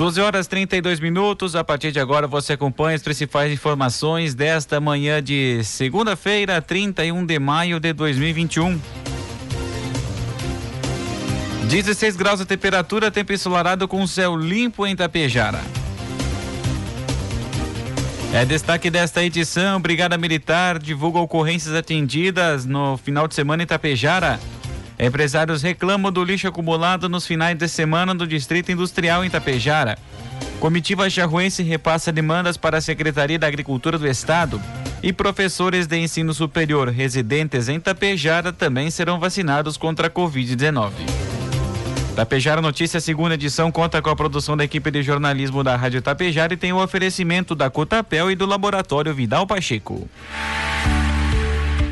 12 horas 32 minutos. A partir de agora você acompanha as principais informações desta manhã de segunda-feira, 31 de maio de 2021. 16 graus de temperatura, tempo ensolarado com céu limpo em Tapejara. É destaque desta edição: Brigada Militar divulga ocorrências atendidas no final de semana em Tapejara. Empresários reclamam do lixo acumulado nos finais de semana do Distrito Industrial em Tapejara. Comitiva charruense repassa demandas para a Secretaria da Agricultura do Estado. E professores de ensino superior residentes em Tapejara também serão vacinados contra a Covid-19. Tapejara Notícias, segunda edição, conta com a produção da equipe de jornalismo da Rádio Tapejara e tem o oferecimento da Cotapel e do Laboratório Vidal Pacheco.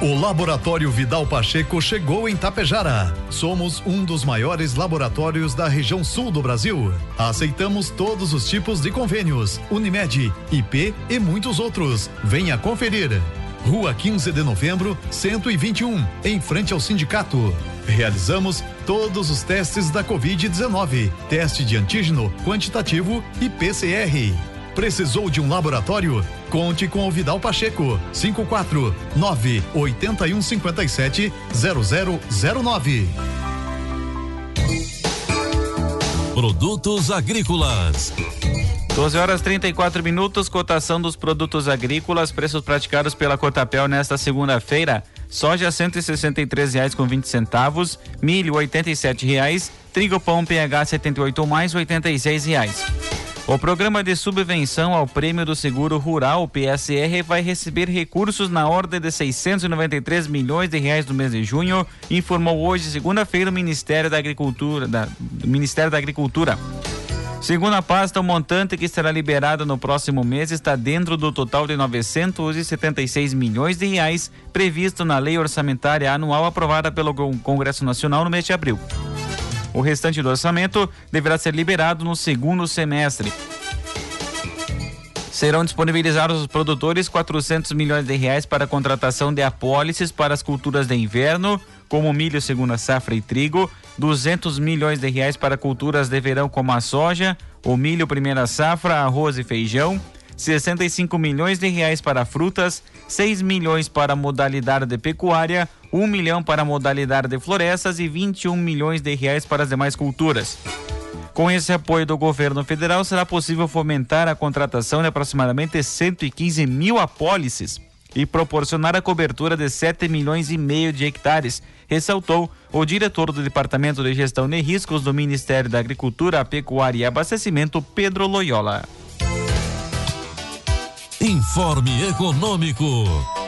O Laboratório Vidal Pacheco chegou em Tapejara. Somos um dos maiores laboratórios da região sul do Brasil. Aceitamos todos os tipos de convênios, Unimed, IP e muitos outros. Venha conferir. Rua 15 de Novembro, 121, em frente ao sindicato. Realizamos todos os testes da Covid-19, teste de antígeno quantitativo e PCR. Precisou de um laboratório? Conte com o Vidal Pacheco. 549 8157 0009. Produtos agrícolas. 12 horas 34 minutos, cotação dos produtos agrícolas, preços praticados pela Cotapel nesta segunda-feira. Soja R$ 163,20 com 20 centavos, milho 87,00 reais, trigo pão PH 78 mais 86,00 reais. O programa de subvenção ao Prêmio do Seguro Rural, PSR, vai receber recursos na ordem de 693 milhões de reais no mês de junho, informou hoje, segunda-feira, o Ministério da Agricultura. Da, Ministério da Agricultura. Segundo a pasta, o montante que será liberado no próximo mês está dentro do total de 976 milhões de reais previsto na Lei Orçamentária Anual aprovada pelo Congresso Nacional no mês de abril. O restante do orçamento deverá ser liberado no segundo semestre. Serão disponibilizados aos produtores 400 milhões de reais para a contratação de apólices para as culturas de inverno, como milho, segunda safra e trigo, 200 milhões de reais para culturas de verão como a soja, o milho, primeira safra, arroz e feijão, 65 milhões de reais para frutas, 6 milhões para modalidade de pecuária, 1 milhão para modalidade de florestas e 21 milhões de reais para as demais culturas. Com esse apoio do governo federal, será possível fomentar a contratação de aproximadamente 115 mil apólices e proporcionar a cobertura de 7 milhões e meio de hectares, ressaltou o diretor do Departamento de Gestão de Riscos do Ministério da Agricultura, Pecuária e Abastecimento, Pedro Loyola. Informe Econômico.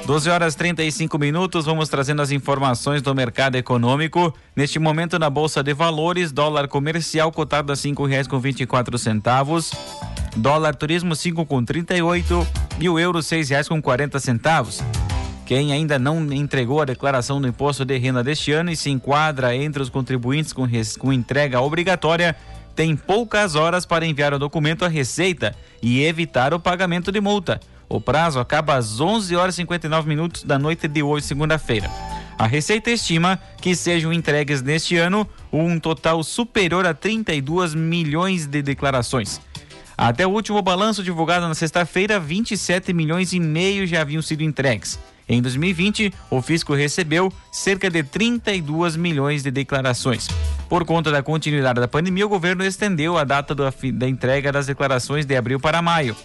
12 horas 35 minutos, vamos trazendo as informações do mercado econômico. Neste momento na Bolsa de Valores, dólar comercial cotado a cinco reais com vinte e quatro centavos, dólar turismo cinco com trinta e oito e o euro seis reais com quarenta centavos. Quem ainda não entregou a declaração do imposto de renda deste ano e se enquadra entre os contribuintes com, com entrega obrigatória tem poucas horas para enviar o documento à Receita e evitar o pagamento de multa. O prazo acaba às 11 horas e 59 minutos da noite de hoje, segunda-feira. A Receita estima que sejam entregues neste ano um total superior a 32 milhões de declarações. Até o último balanço divulgado na sexta-feira, 27 milhões e meio já haviam sido entregues. Em 2020, o fisco recebeu cerca de 32 milhões de declarações. Por conta da continuidade da pandemia, o governo estendeu a data da entrega das declarações de abril para maio.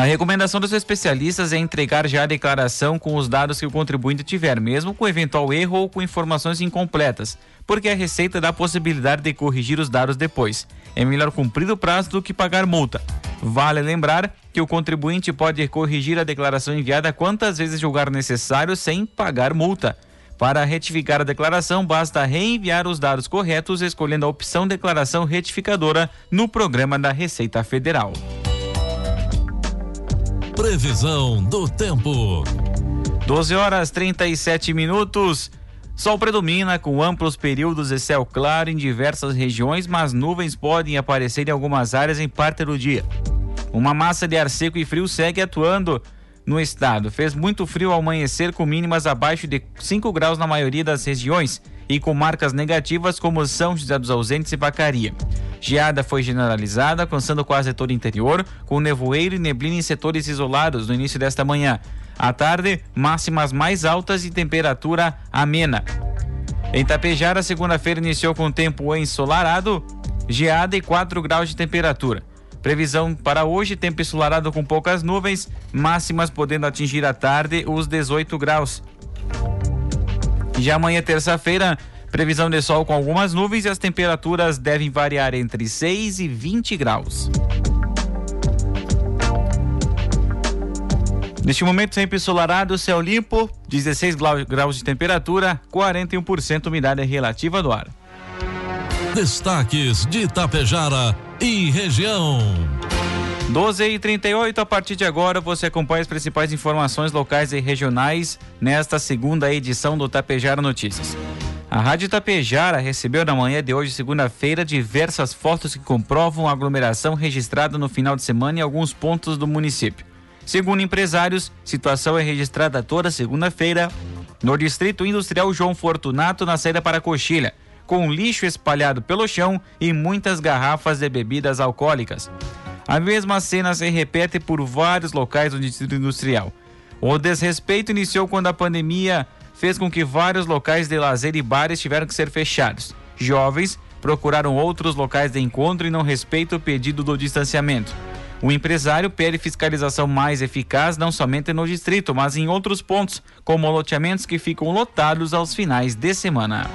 A recomendação dos especialistas é entregar já a declaração com os dados que o contribuinte tiver, mesmo com eventual erro ou com informações incompletas, porque a Receita dá a possibilidade de corrigir os dados depois. É melhor cumprir o prazo do que pagar multa. Vale lembrar que o contribuinte pode corrigir a declaração enviada quantas vezes julgar necessário sem pagar multa. Para retificar a declaração, basta reenviar os dados corretos escolhendo a opção Declaração Retificadora no programa da Receita Federal. Previsão do tempo. 12 horas 37 minutos. Sol predomina com amplos períodos de céu claro em diversas regiões, mas nuvens podem aparecer em algumas áreas em parte do dia. Uma massa de ar seco e frio segue atuando no estado. Fez muito frio ao amanhecer, com mínimas abaixo de 5 graus na maioria das regiões e com marcas negativas como São José dos Ausentes e Vacaria. Geada foi generalizada, alcançando quase todo o interior, com nevoeiro e neblina em setores isolados no início desta manhã. À tarde, máximas mais altas e temperatura amena. Em Tapejara, segunda-feira iniciou com tempo ensolarado, geada e 4 graus de temperatura. Previsão para hoje: tempo ensolarado com poucas nuvens, máximas podendo atingir à tarde os 18 graus. Já amanhã, terça-feira, previsão de sol com algumas nuvens e as temperaturas devem variar entre 6 e 20 graus. Neste momento, sempre ensolarado, céu limpo, 16 graus de temperatura, 41% umidade relativa do ar. Destaques de Itapejara e região. 12 e 38 a partir de agora você acompanha as principais informações locais e regionais nesta segunda edição do Tapejara Notícias. A Rádio Tapejara recebeu na manhã de hoje, segunda-feira, diversas fotos que comprovam a aglomeração registrada no final de semana em alguns pontos do município. Segundo empresários, situação é registrada toda segunda-feira no Distrito Industrial João Fortunato, na saída para Coxilha com lixo espalhado pelo chão e muitas garrafas de bebidas alcoólicas. A mesma cena se repete por vários locais do distrito industrial. O desrespeito iniciou quando a pandemia fez com que vários locais de lazer e bares tiveram que ser fechados. Jovens procuraram outros locais de encontro e não respeitam o pedido do distanciamento. O empresário pede fiscalização mais eficaz não somente no distrito, mas em outros pontos, como loteamentos que ficam lotados aos finais de semana.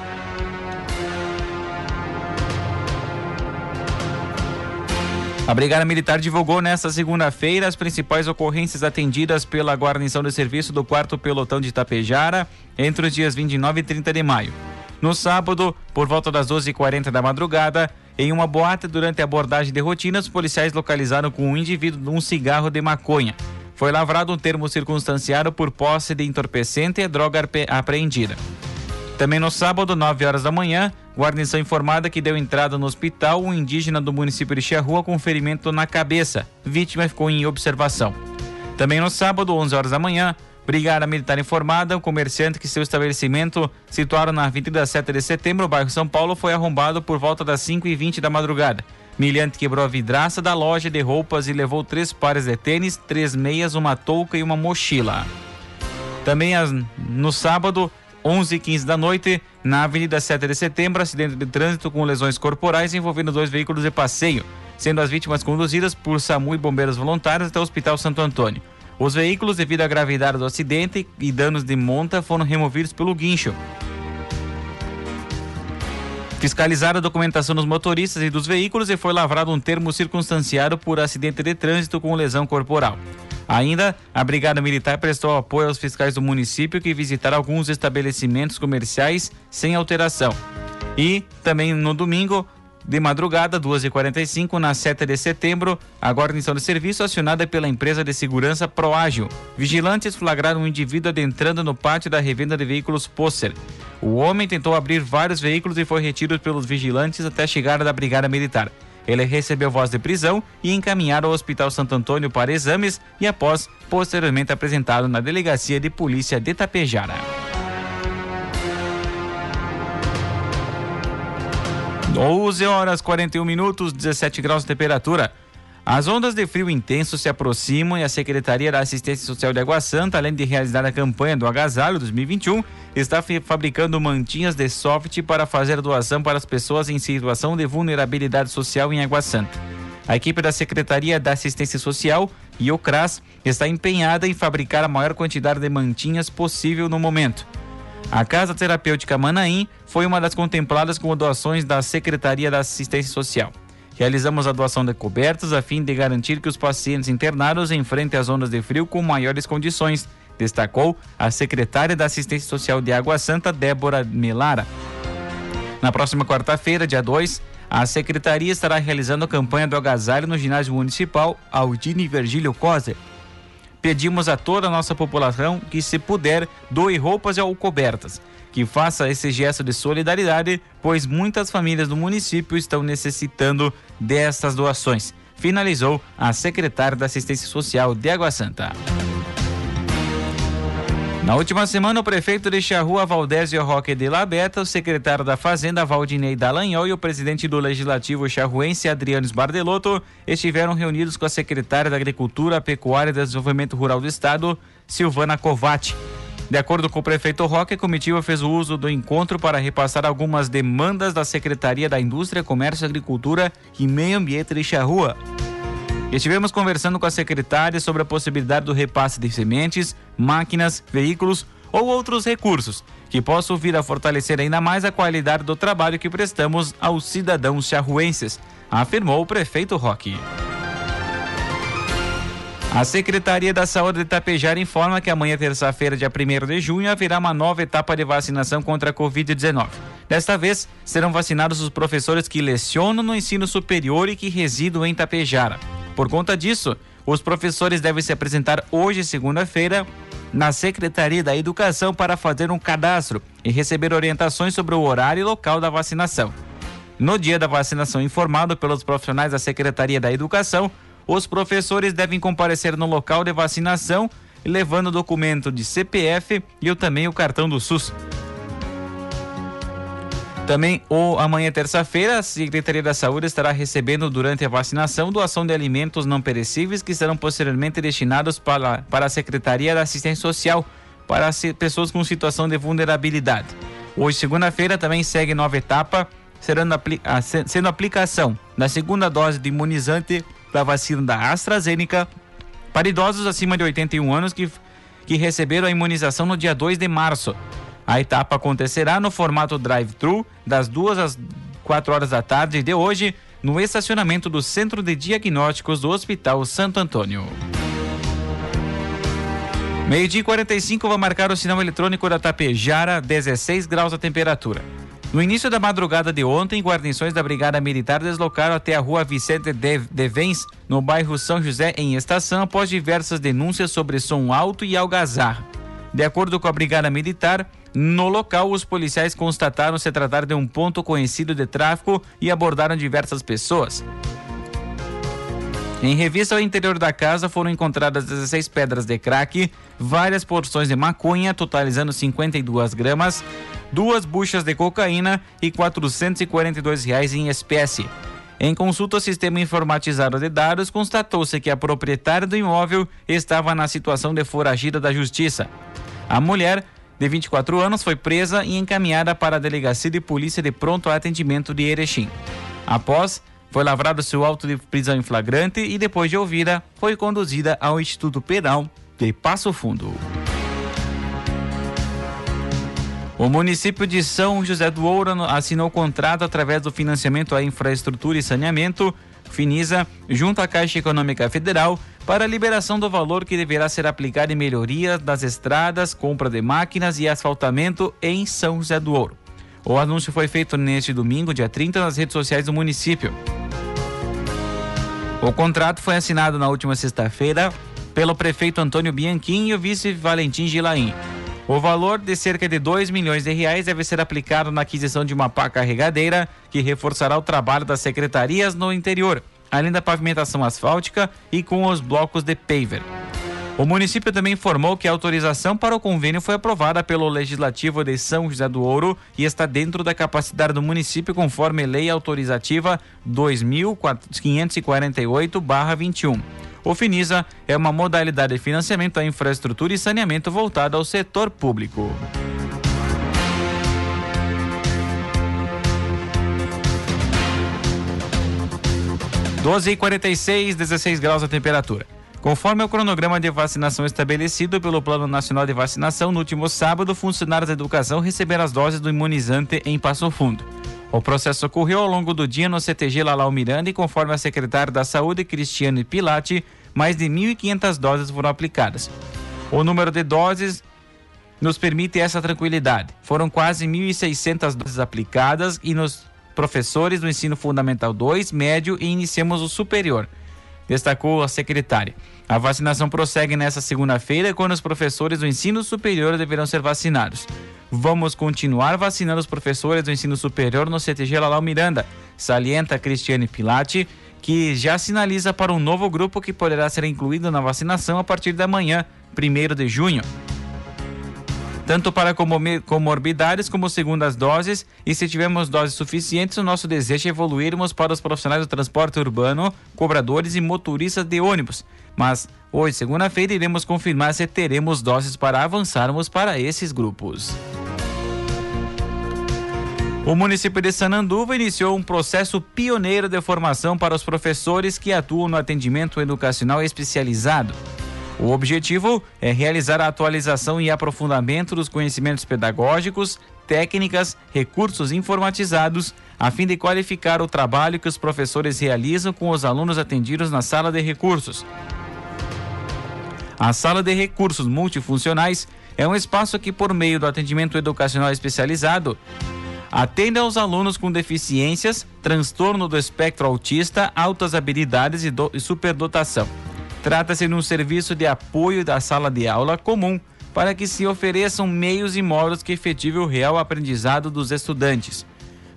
A Brigada Militar divulgou nesta segunda-feira as principais ocorrências atendidas pela guarnição de serviço do 4 Pelotão de Itapejara entre os dias 29 e 30 de maio. No sábado, por volta das 12h40 da madrugada, em uma boate durante a abordagem de rotina, os policiais localizaram com um indivíduo um cigarro de maconha. Foi lavrado um termo circunstanciado por posse de entorpecente e droga apreendida. Também no sábado, 9 horas da manhã, guarnição informada que deu entrada no hospital um indígena do município de Charrua com ferimento na cabeça. Vítima ficou em observação. Também no sábado, 11 horas da manhã, Brigada Militar informada, um comerciante que seu estabelecimento, situado na Avenida 7 de Setembro, bairro São Paulo, foi arrombado por volta das 5 e 20 da madrugada. Milhante quebrou a vidraça da loja de roupas e levou três pares de tênis, três meias, uma touca e uma mochila. Também no sábado, 11 e 15 da noite, na Avenida 7 de Setembro, acidente de trânsito com lesões corporais envolvendo dois veículos de passeio, sendo as vítimas conduzidas por SAMU e bombeiros voluntários até o Hospital Santo Antônio. Os veículos, devido à gravidade do acidente e danos de monta, foram removidos pelo guincho. Fiscalizada a documentação dos motoristas e dos veículos e foi lavrado um termo circunstanciado por acidente de trânsito com lesão corporal. Ainda, a Brigada Militar prestou apoio aos fiscais do município que visitaram alguns estabelecimentos comerciais sem alteração. E também no domingo, de madrugada, 2h45, na 7 de setembro, a guarnição de serviço acionada pela empresa de segurança Proágil. Vigilantes flagraram um indivíduo adentrando no pátio da revenda de veículos Posser. O homem tentou abrir vários veículos e foi retido pelos vigilantes até a chegada da Brigada Militar. Ele recebeu voz de prisão e encaminhado ao Hospital Santo Antônio para exames e após posteriormente apresentado na Delegacia de Polícia de Tapejara. Doze horas 41 minutos, 17 graus de temperatura. As ondas de frio intenso se aproximam e a Secretaria da Assistência Social de Água Santa, além de realizar a campanha do Agasalho 2021, está fabricando mantinhas de soft para fazer doação para as pessoas em situação de vulnerabilidade social em Água Santa. A equipe da Secretaria da Assistência Social e o CRAS está empenhada em fabricar a maior quantidade de mantinhas possível no momento. A Casa Terapêutica Manaim foi uma das contempladas com doações da Secretaria da Assistência Social. Realizamos a doação de cobertas a fim de garantir que os pacientes internados enfrentem as ondas de frio com maiores condições, destacou a secretária da Assistência Social de Água Santa, Débora Melara. Na próxima quarta-feira, dia 2, a secretaria estará realizando a campanha do agasalho no ginásio municipal Aldine Virgílio Coser. Pedimos a toda a nossa população que, se puder, doe roupas ou cobertas que faça esse gesto de solidariedade, pois muitas famílias do município estão necessitando dessas doações. Finalizou a secretária da Assistência Social de Água Santa. Na última semana, o prefeito de Charrua, Valdésio Roque de Labeta, o secretário da Fazenda, Valdinei Dallagnol, e o presidente do Legislativo charruense, Adriano Bardelotto, estiveram reunidos com a secretária da Agricultura, Pecuária e Desenvolvimento Rural do Estado, Silvana Covatti. De acordo com o prefeito Roque, a comitiva fez o uso do encontro para repassar algumas demandas da Secretaria da Indústria, Comércio, Agricultura e Meio Ambiente de Charrua. Estivemos conversando com a secretária sobre a possibilidade do repasse de sementes, máquinas, veículos ou outros recursos que possam vir a fortalecer ainda mais a qualidade do trabalho que prestamos aos cidadãos charruenses, afirmou o prefeito Roque. A Secretaria da Saúde de Itapejara informa que amanhã, terça-feira, dia 1 de junho, haverá uma nova etapa de vacinação contra a Covid-19. Desta vez, serão vacinados os professores que lecionam no ensino superior e que residam em Itapejara. Por conta disso, os professores devem se apresentar hoje, segunda-feira, na Secretaria da Educação para fazer um cadastro e receber orientações sobre o horário e local da vacinação. No dia da vacinação informado pelos profissionais da Secretaria da Educação, os professores devem comparecer no local de vacinação, levando o documento de CPF e também o cartão do SUS. Também, amanhã, terça-feira, a Secretaria da Saúde estará recebendo, durante a vacinação, doação de alimentos não perecíveis que serão posteriormente destinados para, para a Secretaria da Assistência Social para pessoas com situação de vulnerabilidade. Hoje, segunda-feira, também segue nova etapa, sendo, sendo aplicação da segunda dose de imunizante da vacina da AstraZeneca para idosos acima de 81 anos que, que receberam a imunização no dia 2 de março. A etapa acontecerá no formato drive-thru, das 2 às 4 horas da tarde de hoje, no estacionamento do Centro de Diagnósticos do Hospital Santo Antônio. Meio-dia 45 vai marcar o sinal eletrônico da Tapejara, 16 graus a temperatura. No início da madrugada de ontem, guarnições da Brigada Militar deslocaram até a rua Vicente Devens, no bairro São José, em estação, após diversas denúncias sobre som alto e algazarra. De acordo com a Brigada Militar, no local, os policiais constataram se tratar de um ponto conhecido de tráfico e abordaram diversas pessoas. Em revista ao interior da casa foram encontradas 16 pedras de crack, várias porções de maconha, totalizando 52 gramas, duas buchas de cocaína e 442 reais em espécie. Em consulta ao sistema informatizado de dados, constatou-se que a proprietária do imóvel estava na situação de foragida da justiça. A mulher, de 24 anos, foi presa e encaminhada para a delegacia de polícia de pronto atendimento de Erechim. Após, foi lavrado seu auto de prisão em flagrante e, depois de ouvida, foi conduzida ao Instituto Penal de Passo Fundo. O município de São José do Ouro assinou contrato através do financiamento à infraestrutura e saneamento, Finisa, junto à Caixa Econômica Federal, para a liberação do valor que deverá ser aplicado em melhoria das estradas, compra de máquinas e asfaltamento em São José do Ouro. O anúncio foi feito neste domingo, dia 30, nas redes sociais do município. O contrato foi assinado na última sexta-feira pelo prefeito Antônio Bianchim e o vice Valentim Gilaim. O valor de cerca de 2 milhões de reais deve ser aplicado na aquisição de uma pá carregadeira que reforçará o trabalho das secretarias no interior, além da pavimentação asfáltica e com os blocos de paver. O município também informou que a autorização para o convênio foi aprovada pelo Legislativo de São José do Ouro e está dentro da capacidade do município conforme lei autorizativa 2548/21. O Finisa é uma modalidade de financiamento à infraestrutura e saneamento voltada ao setor público. Doze e quarenta seis, 16 graus a temperatura. Conforme o cronograma de vacinação estabelecido pelo Plano Nacional de Vacinação, no último sábado, funcionários da educação receberam as doses do imunizante em Passo Fundo. O processo ocorreu ao longo do dia no CTG Lalau Miranda e, conforme a secretária da Saúde, Cristiane Pilati, mais de 1.500 doses foram aplicadas. O número de doses nos permite essa tranquilidade. Foram quase 1.600 doses aplicadas e nos professores do ensino fundamental 2, médio e iniciamos o superior destacou a secretária. A vacinação prossegue nesta segunda-feira, quando os professores do ensino superior deverão ser vacinados. Vamos continuar vacinando os professores do ensino superior no CTG Lalau Miranda, salienta Cristiane Pilati, que já sinaliza para um novo grupo que poderá ser incluído na vacinação a partir da manhã, 1 de junho tanto para comorbidades como segundas doses, e se tivermos doses suficientes, o nosso desejo é evoluirmos para os profissionais do transporte urbano, cobradores e motoristas de ônibus. Mas hoje, segunda-feira, iremos confirmar se teremos doses para avançarmos para esses grupos. O município de Sananduva iniciou um processo pioneiro de formação para os professores que atuam no atendimento educacional especializado. O objetivo é realizar a atualização e aprofundamento dos conhecimentos pedagógicos, técnicas, recursos informatizados, a fim de qualificar o trabalho que os professores realizam com os alunos atendidos na sala de recursos. A sala de recursos multifuncionais é um espaço que, por meio do atendimento educacional especializado, atende aos alunos com deficiências, transtorno do espectro autista, altas habilidades e, e superdotação. Trata-se de um serviço de apoio da sala de aula comum para que se ofereçam meios e modos que efetivem o real aprendizado dos estudantes.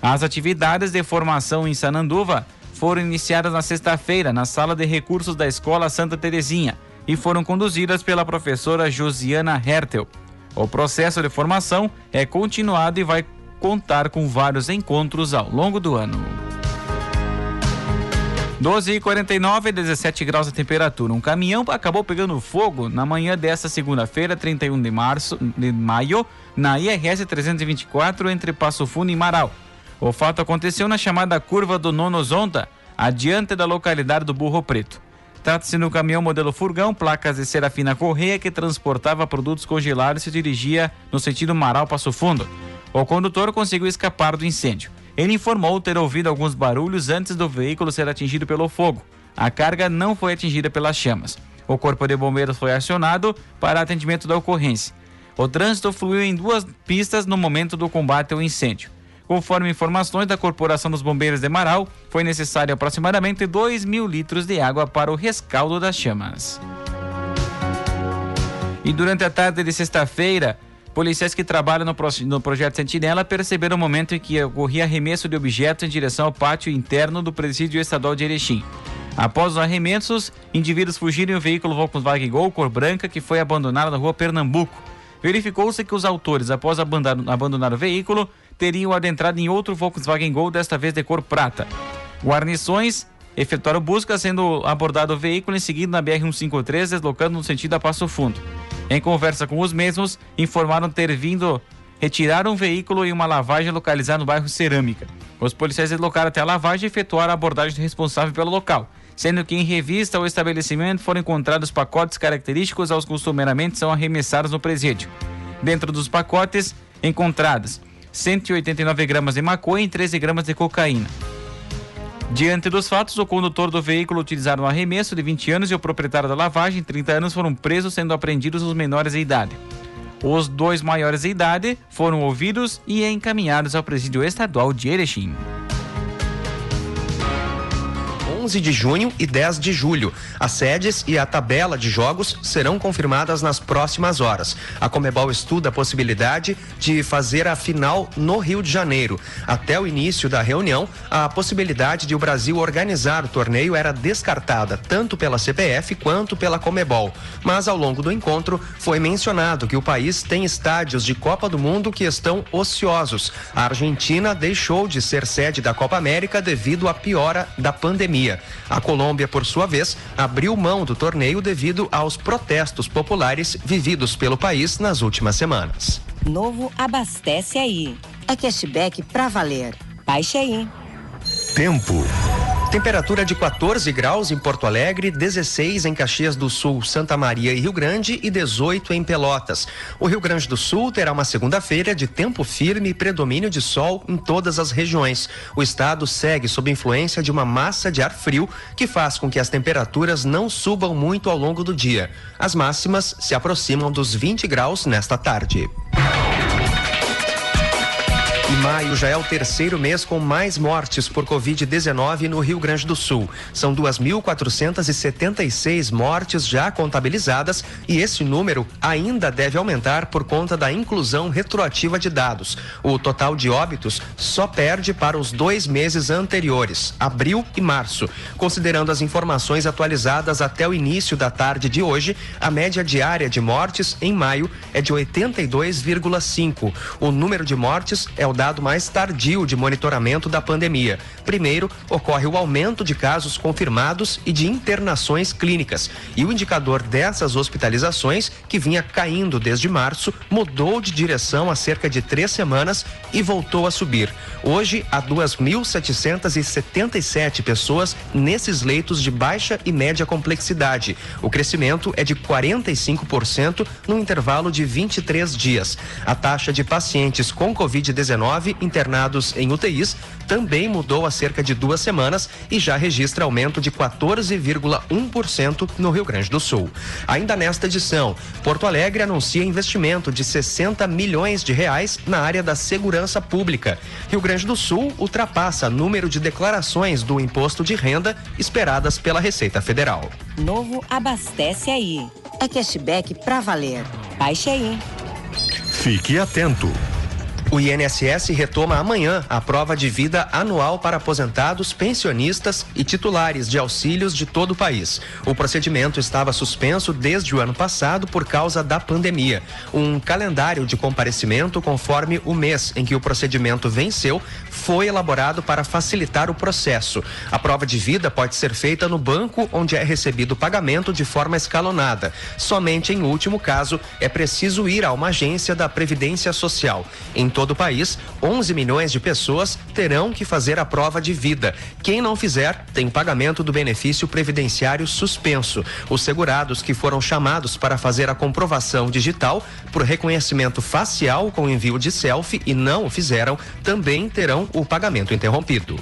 As atividades de formação em Sananduva foram iniciadas na sexta-feira na sala de recursos da Escola Santa Terezinha e foram conduzidas pela professora Josiana Hertel. O processo de formação é continuado e vai contar com vários encontros ao longo do ano. 12 e 49 17 graus a temperatura. Um caminhão acabou pegando fogo na manhã desta segunda-feira, 31 de março de maio, na IRS 324 entre Passo Fundo e Marau. O fato aconteceu na chamada curva do Nono Zonta, adiante da localidade do Burro Preto. Trata-se um caminhão modelo furgão, placas de Serafina Correia, que transportava produtos congelados e se dirigia no sentido Marau-Passo Fundo. O condutor conseguiu escapar do incêndio. Ele informou ter ouvido alguns barulhos antes do veículo ser atingido pelo fogo. A carga não foi atingida pelas chamas. O Corpo de Bombeiros foi acionado para atendimento da ocorrência. O trânsito fluiu em duas pistas no momento do combate ao incêndio. Conforme informações da Corporação dos Bombeiros de Marau, foi necessário aproximadamente 2 mil litros de água para o rescaldo das chamas. E durante a tarde de sexta-feira, Policiais que trabalham no, pro, no projeto Sentinela perceberam o momento em que ocorria arremesso de objetos em direção ao pátio interno do presídio estadual de Erechim. Após os arremessos, indivíduos fugiram em um veículo Volkswagen Gol cor branca que foi abandonado na rua Pernambuco. Verificou-se que os autores, após abandonar, abandonar o veículo, teriam adentrado em outro Volkswagen Gol, desta vez de cor prata. Guarnições efetuaram busca, sendo abordado o veículo em seguida na BR-153, deslocando no sentido a Passo Fundo. Em conversa com os mesmos, informaram ter vindo retirar um veículo e uma lavagem localizada no bairro Cerâmica. Os policiais deslocaram até a lavagem e efetuaram a abordagem do responsável pelo local, sendo que em revista ao estabelecimento foram encontrados pacotes característicos aos costumeiramente são arremessados no presídio. Dentro dos pacotes, encontradas 189 gramas de maconha e 13 gramas de cocaína. Diante dos fatos, o condutor do veículo utilizaram um arremesso de 20 anos e o proprietário da lavagem, 30 anos, foram presos, sendo apreendidos os menores de idade. Os dois maiores de idade foram ouvidos e encaminhados ao presídio estadual de Erechim. 11 de junho e 10 de julho. As sedes e a tabela de jogos serão confirmadas nas próximas horas. A Comebol estuda a possibilidade de fazer a final no Rio de Janeiro. Até o início da reunião, a possibilidade de o Brasil organizar o torneio era descartada tanto pela CPF quanto pela Comebol. Mas ao longo do encontro foi mencionado que o país tem estádios de Copa do Mundo que estão ociosos. A Argentina deixou de ser sede da Copa América devido à piora da pandemia. A Colômbia, por sua vez, abriu mão do torneio devido aos protestos populares vividos pelo país nas últimas semanas. Novo abastece aí. É cashback pra valer. Baixe aí. Tempo. Temperatura de 14 graus em Porto Alegre, 16 em Caxias do Sul, Santa Maria e Rio Grande e 18 em Pelotas. O Rio Grande do Sul terá uma segunda-feira de tempo firme e predomínio de sol em todas as regiões. O estado segue sob influência de uma massa de ar frio que faz com que as temperaturas não subam muito ao longo do dia. As máximas se aproximam dos 20 graus nesta tarde. Maio já é o terceiro mês com mais mortes por Covid-19 no Rio Grande do Sul. São 2.476 mortes já contabilizadas e esse número ainda deve aumentar por conta da inclusão retroativa de dados. O total de óbitos só perde para os dois meses anteriores, abril e março. Considerando as informações atualizadas até o início da tarde de hoje, a média diária de mortes em maio é de 82,5. O número de mortes é o dado mais tardio de monitoramento da pandemia. Primeiro, ocorre o aumento de casos confirmados e de internações clínicas. E o indicador dessas hospitalizações, que vinha caindo desde março, mudou de direção há cerca de três semanas e voltou a subir. Hoje, há 2.777 pessoas nesses leitos de baixa e média complexidade. O crescimento é de 45% no intervalo de 23 dias. A taxa de pacientes com Covid-19 internados em UTIs também mudou há cerca de duas semanas e já registra aumento de 14,1% no Rio Grande do Sul. Ainda nesta edição, Porto Alegre anuncia investimento de 60 milhões de reais na área da segurança pública. Rio Grande do Sul ultrapassa número de declarações do imposto de renda esperadas pela Receita Federal. Novo abastece aí. É cashback pra valer. Baixe aí. Fique atento. O INSS retoma amanhã a prova de vida anual para aposentados, pensionistas e titulares de auxílios de todo o país. O procedimento estava suspenso desde o ano passado por causa da pandemia. Um calendário de comparecimento conforme o mês em que o procedimento venceu foi elaborado para facilitar o processo. A prova de vida pode ser feita no banco onde é recebido o pagamento de forma escalonada. Somente em último caso é preciso ir a uma agência da Previdência Social. Em todo o país, 11 milhões de pessoas terão que fazer a prova de vida. Quem não fizer, tem pagamento do benefício previdenciário suspenso. Os segurados que foram chamados para fazer a comprovação digital por reconhecimento facial com envio de selfie e não o fizeram, também terão o pagamento interrompido.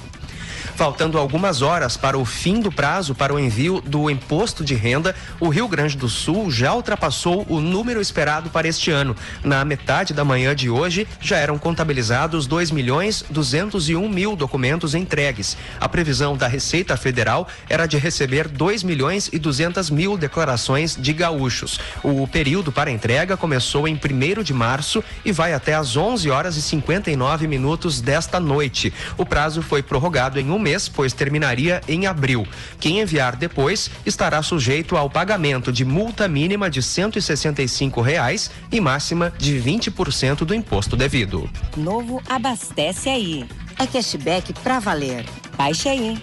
Faltando algumas horas para o fim do prazo para o envio do imposto de renda, o Rio Grande do Sul já ultrapassou o número esperado para este ano. Na metade da manhã de hoje, já eram contabilizados 2 milhões 201 mil documentos entregues. A previsão da Receita Federal era de receber 2 milhões e 200 mil declarações de gaúchos. O período para entrega começou em 1 de março e vai até às 11 horas e 59 minutos desta noite. O prazo foi prorrogado em um mês, pois terminaria em abril. Quem enviar depois estará sujeito ao pagamento de multa mínima de 165 reais e máxima de 20% do imposto devido. Novo abastece aí. É cashback pra valer. Baixe aí.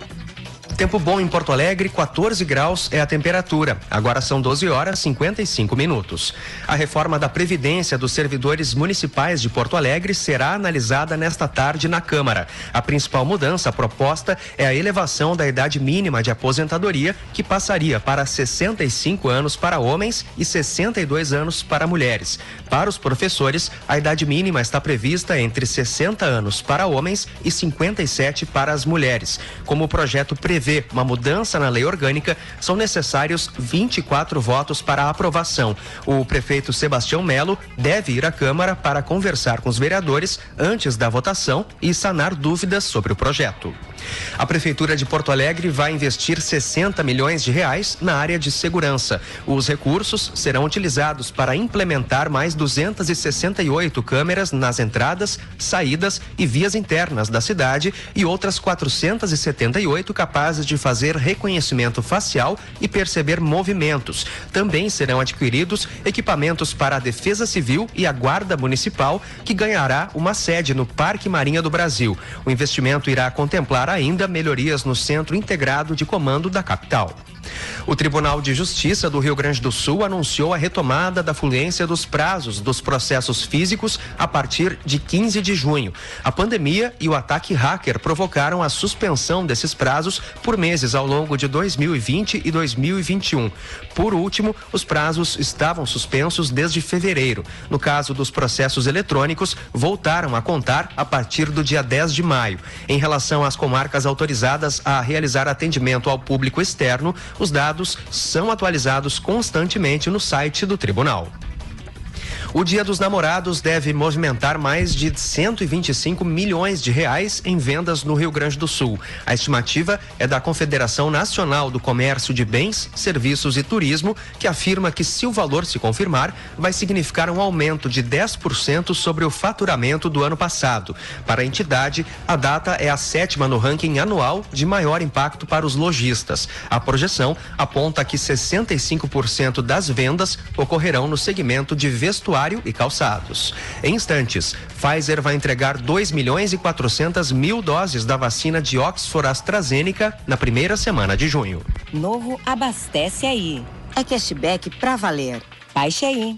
Tempo bom em Porto Alegre, 14 graus é a temperatura. Agora são 12 horas 55 minutos. A reforma da Previdência dos servidores municipais de Porto Alegre será analisada nesta tarde na Câmara. A principal mudança proposta é a elevação da idade mínima de aposentadoria, que passaria para 65 anos para homens e 62 anos para mulheres. Para os professores, a idade mínima está prevista entre 60 anos para homens e 57 para as mulheres. Como o projeto prevê prevê uma mudança na lei orgânica, são necessários 24 votos para a aprovação. O prefeito Sebastião Melo deve ir à Câmara para conversar com os vereadores antes da votação e sanar dúvidas sobre o projeto. A Prefeitura de Porto Alegre vai investir 60 milhões de reais na área de segurança. Os recursos serão utilizados para implementar mais 268 câmeras nas entradas, saídas e vias internas da cidade e outras 478 capazes de fazer reconhecimento facial e perceber movimentos. Também serão adquiridos equipamentos para a Defesa Civil e a Guarda Municipal, que ganhará uma sede no Parque Marinha do Brasil. O investimento irá contemplar ainda melhorias no Centro Integrado de Comando da capital. O Tribunal de Justiça do Rio Grande do Sul anunciou a retomada da fluência dos prazos dos processos físicos a partir de 15 de junho. A pandemia e o ataque hacker provocaram a suspensão desses prazos por meses ao longo de 2020 e 2021. Por último, os prazos estavam suspensos desde fevereiro. No caso dos processos eletrônicos, voltaram a contar a partir do dia 10 de maio. Em relação às comarcas autorizadas a realizar atendimento ao público externo, os dados são atualizados constantemente no site do tribunal. O Dia dos Namorados deve movimentar mais de 125 milhões de reais em vendas no Rio Grande do Sul. A estimativa é da Confederação Nacional do Comércio de Bens, Serviços e Turismo, que afirma que se o valor se confirmar, vai significar um aumento de 10% sobre o faturamento do ano passado. Para a entidade, a data é a sétima no ranking anual de maior impacto para os lojistas. A projeção aponta que 65% das vendas ocorrerão no segmento de vestuário e calçados. Em instantes, Pfizer vai entregar 2 milhões e 400 mil doses da vacina de Oxford AstraZeneca na primeira semana de junho. Novo abastece aí. É cashback pra valer. Baixe aí.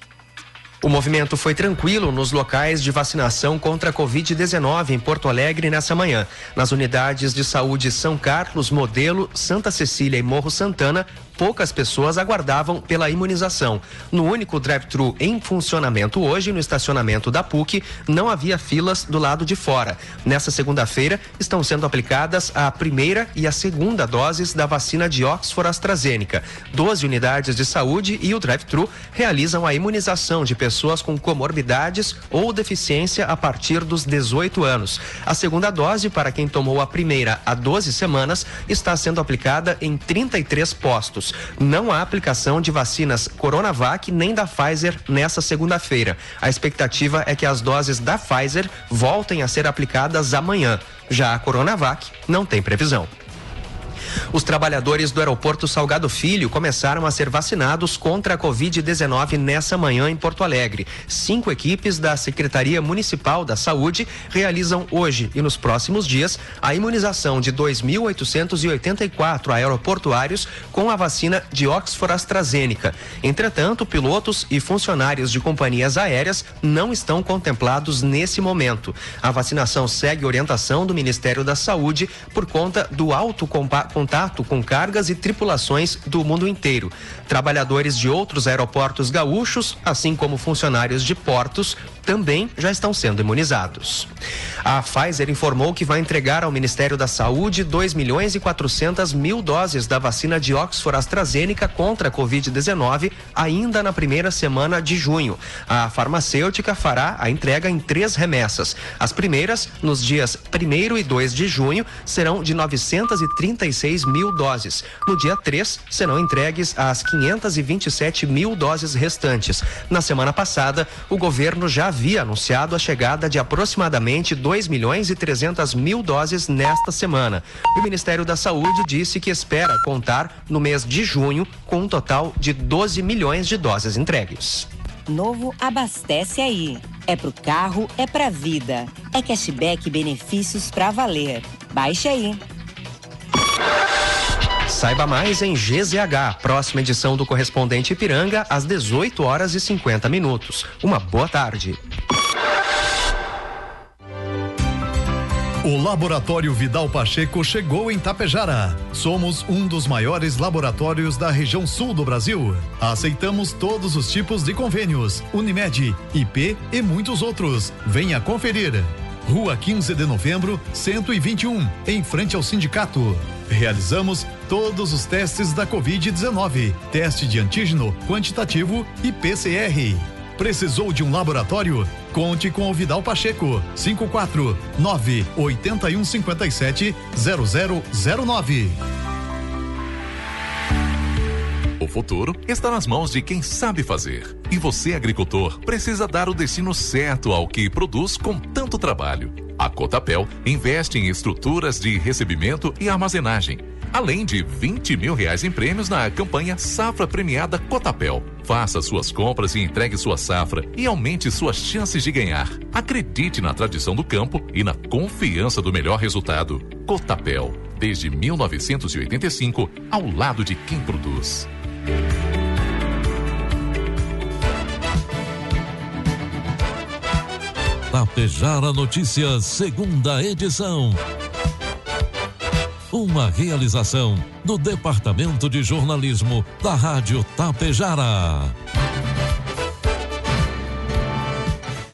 O movimento foi tranquilo nos locais de vacinação contra a Covid-19 em Porto Alegre nessa manhã. Nas unidades de saúde São Carlos, Modelo, Santa Cecília e Morro Santana, poucas pessoas aguardavam pela imunização. No único drive-thru em funcionamento hoje, no estacionamento da PUC, não havia filas do lado de fora. Nessa segunda-feira, estão sendo aplicadas a primeira e a segunda doses da vacina de Oxford AstraZeneca. Doze unidades de saúde e o drive-thru realizam a imunização de pessoas com comorbidades ou deficiência a partir dos 18 anos. A segunda dose, para quem tomou a primeira há 12 semanas, está sendo aplicada em 33 postos. Não há aplicação de vacinas Coronavac nem da Pfizer nessa segunda-feira. A expectativa é que as doses da Pfizer voltem a ser aplicadas amanhã. Já a Coronavac não tem previsão. Os trabalhadores do aeroporto Salgado Filho começaram a ser vacinados contra a Covid-19 nessa manhã em Porto Alegre. Cinco equipes da Secretaria Municipal da Saúde realizam hoje e nos próximos dias a imunização de 2.884 aeroportuários com a vacina de Oxford AstraZeneca. Entretanto, pilotos e funcionários de companhias aéreas não estão contemplados nesse momento. A vacinação segue orientação do Ministério da Saúde por conta do alto contato com cargas e tripulações do mundo inteiro. Trabalhadores de outros aeroportos gaúchos, assim como funcionários de portos, também já estão sendo imunizados. A Pfizer informou que vai entregar ao Ministério da Saúde 2 milhões e 400 mil doses da vacina de Oxford AstraZeneca contra a Covid-19 ainda na primeira semana de junho. A farmacêutica fará a entrega em três remessas. As primeiras, nos dias 1 e 2 de junho, serão de 936 mil doses. No dia 3, serão entregues as 527 mil doses restantes. Na semana passada, o governo já havia anunciado a chegada de aproximadamente 2 milhões e 300 mil doses nesta semana. O Ministério da Saúde disse que espera contar no mês de junho com um total de 12 milhões de doses entregues. Novo abastece aí. É pro carro, é pra vida. É cashback e benefícios pra valer. Baixe aí. Saiba mais em GZH, próxima edição do Correspondente Ipiranga, às 18 horas e 50 minutos. Uma boa tarde. O Laboratório Vidal Pacheco chegou em Tapejara. Somos um dos maiores laboratórios da região sul do Brasil. Aceitamos todos os tipos de convênios, Unimed, IP e muitos outros. Venha conferir. Rua 15 de Novembro, 121, em frente ao sindicato. Realizamos todos os testes da Covid-19, teste de antígeno quantitativo e PCR. Precisou de um laboratório? Conte com o Vidal Pacheco. 54 9 81 57 0009. O futuro está nas mãos de quem sabe fazer. E você, agricultor, precisa dar o destino certo ao que produz com tanto trabalho. A Cotapel investe em estruturas de recebimento e armazenagem, além de 20 mil reais em prêmios na campanha Safra Premiada Cotapel. Faça suas compras e entregue sua safra e aumente suas chances de ganhar. Acredite na tradição do campo e na confiança do melhor resultado. Cotapel, desde 1985, ao lado de quem produz. Tapejara Notícias, segunda edição. Uma realização do Departamento de Jornalismo da Rádio Tapejara.